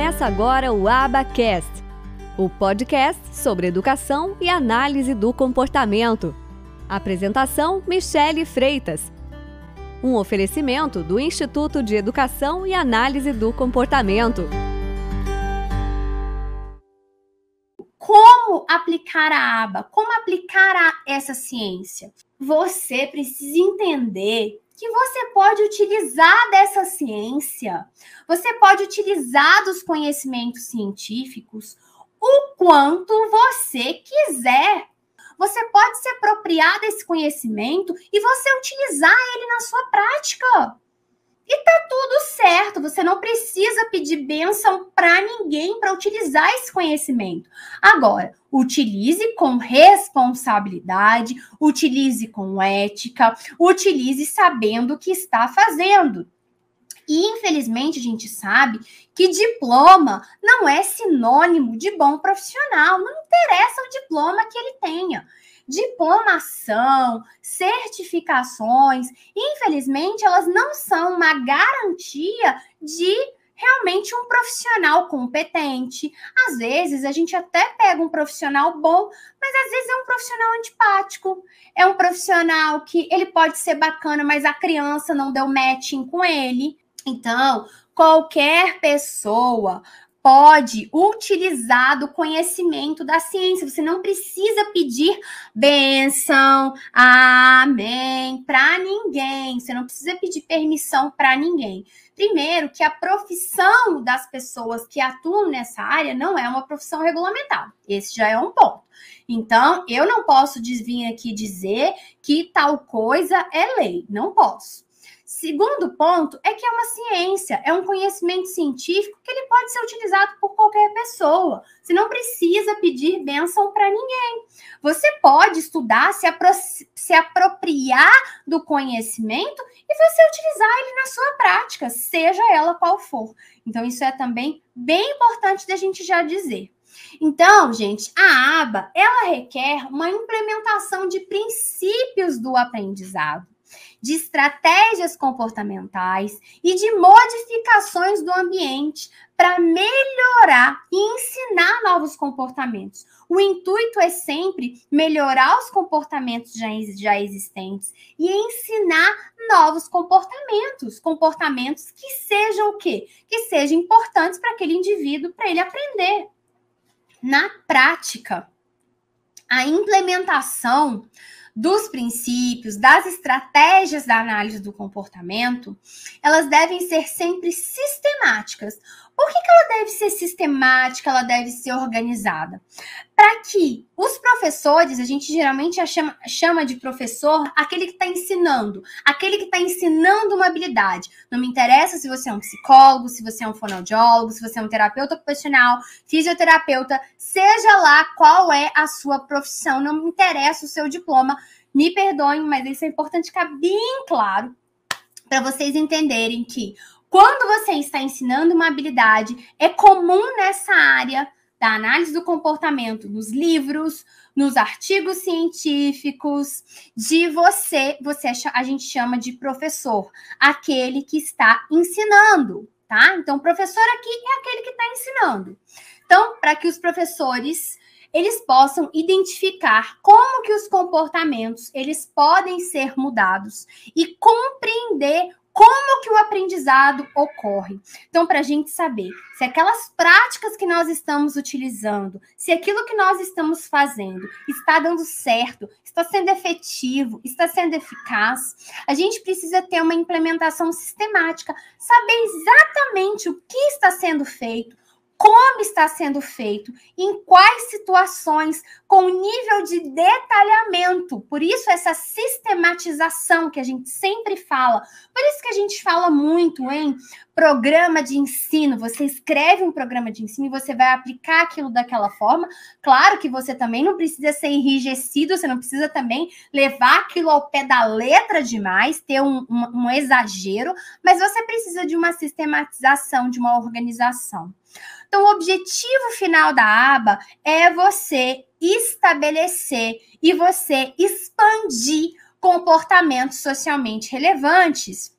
Começa agora o Abacast, o podcast sobre educação e análise do comportamento. Apresentação: Michele Freitas. Um oferecimento do Instituto de Educação e Análise do Comportamento. Como aplicar a aba? Como aplicar a essa ciência? Você precisa entender que você pode utilizar dessa ciência, você pode utilizar dos conhecimentos científicos o quanto você quiser. Você pode se apropriar desse conhecimento e você utilizar ele na sua prática. E tá tudo certo, você não precisa pedir bênção para ninguém para utilizar esse conhecimento. Agora, utilize com responsabilidade, utilize com ética, utilize sabendo o que está fazendo. E infelizmente a gente sabe que diploma não é sinônimo de bom profissional, não interessa o diploma que ele tenha diplomação, certificações, infelizmente, elas não são uma garantia de realmente um profissional competente. Às vezes a gente até pega um profissional bom, mas às vezes é um profissional antipático. É um profissional que ele pode ser bacana, mas a criança não deu matching com ele. Então, qualquer pessoa pode utilizar do conhecimento da ciência. Você não precisa pedir benção, amém, para ninguém. Você não precisa pedir permissão para ninguém. Primeiro, que a profissão das pessoas que atuam nessa área não é uma profissão regulamentada. Esse já é um ponto. Então, eu não posso vir aqui dizer que tal coisa é lei. Não posso. Segundo ponto é que é uma ciência, é um conhecimento científico que ele pode ser utilizado por qualquer pessoa. Você não precisa pedir bênção para ninguém. Você pode estudar, se, apro se apropriar do conhecimento e você utilizar ele na sua prática, seja ela qual for. Então, isso é também bem importante da gente já dizer. Então, gente, a aba, ela requer uma implementação de princípios do aprendizado de estratégias comportamentais e de modificações do ambiente para melhorar e ensinar novos comportamentos. O intuito é sempre melhorar os comportamentos já, já existentes e ensinar novos comportamentos, comportamentos que sejam o quê? Que sejam importantes para aquele indivíduo, para ele aprender. Na prática, a implementação dos princípios, das estratégias da análise do comportamento, elas devem ser sempre sistemáticas. Por que, que ela deve ser sistemática, ela deve ser organizada? Para que os professores, a gente geralmente chama, chama de professor aquele que está ensinando, aquele que está ensinando uma habilidade. Não me interessa se você é um psicólogo, se você é um fonoaudiólogo, se você é um terapeuta ocupacional, fisioterapeuta, seja lá qual é a sua profissão, não me interessa o seu diploma. Me perdoem, mas isso é importante ficar bem claro para vocês entenderem que quando você está ensinando uma habilidade, é comum nessa área da análise do comportamento, nos livros, nos artigos científicos, de você, você a gente chama de professor, aquele que está ensinando, tá? Então, professor aqui é aquele que está ensinando. Então, para que os professores eles possam identificar como que os comportamentos eles podem ser mudados e compreender como que o aprendizado ocorre. Então, para a gente saber se aquelas práticas que nós estamos utilizando, se aquilo que nós estamos fazendo está dando certo, está sendo efetivo, está sendo eficaz, a gente precisa ter uma implementação sistemática, saber exatamente o que está sendo feito, como está sendo feito, em quais situações, com nível de detalhamento. Por isso, essa sistematização que a gente sempre fala. Por isso que a gente fala muito em programa de ensino. Você escreve um programa de ensino e você vai aplicar aquilo daquela forma. Claro que você também não precisa ser enrijecido, você não precisa também levar aquilo ao pé da letra demais, ter um, um, um exagero, mas você precisa de uma sistematização, de uma organização. Então, o objetivo final da aba é você estabelecer e você expandir comportamentos socialmente relevantes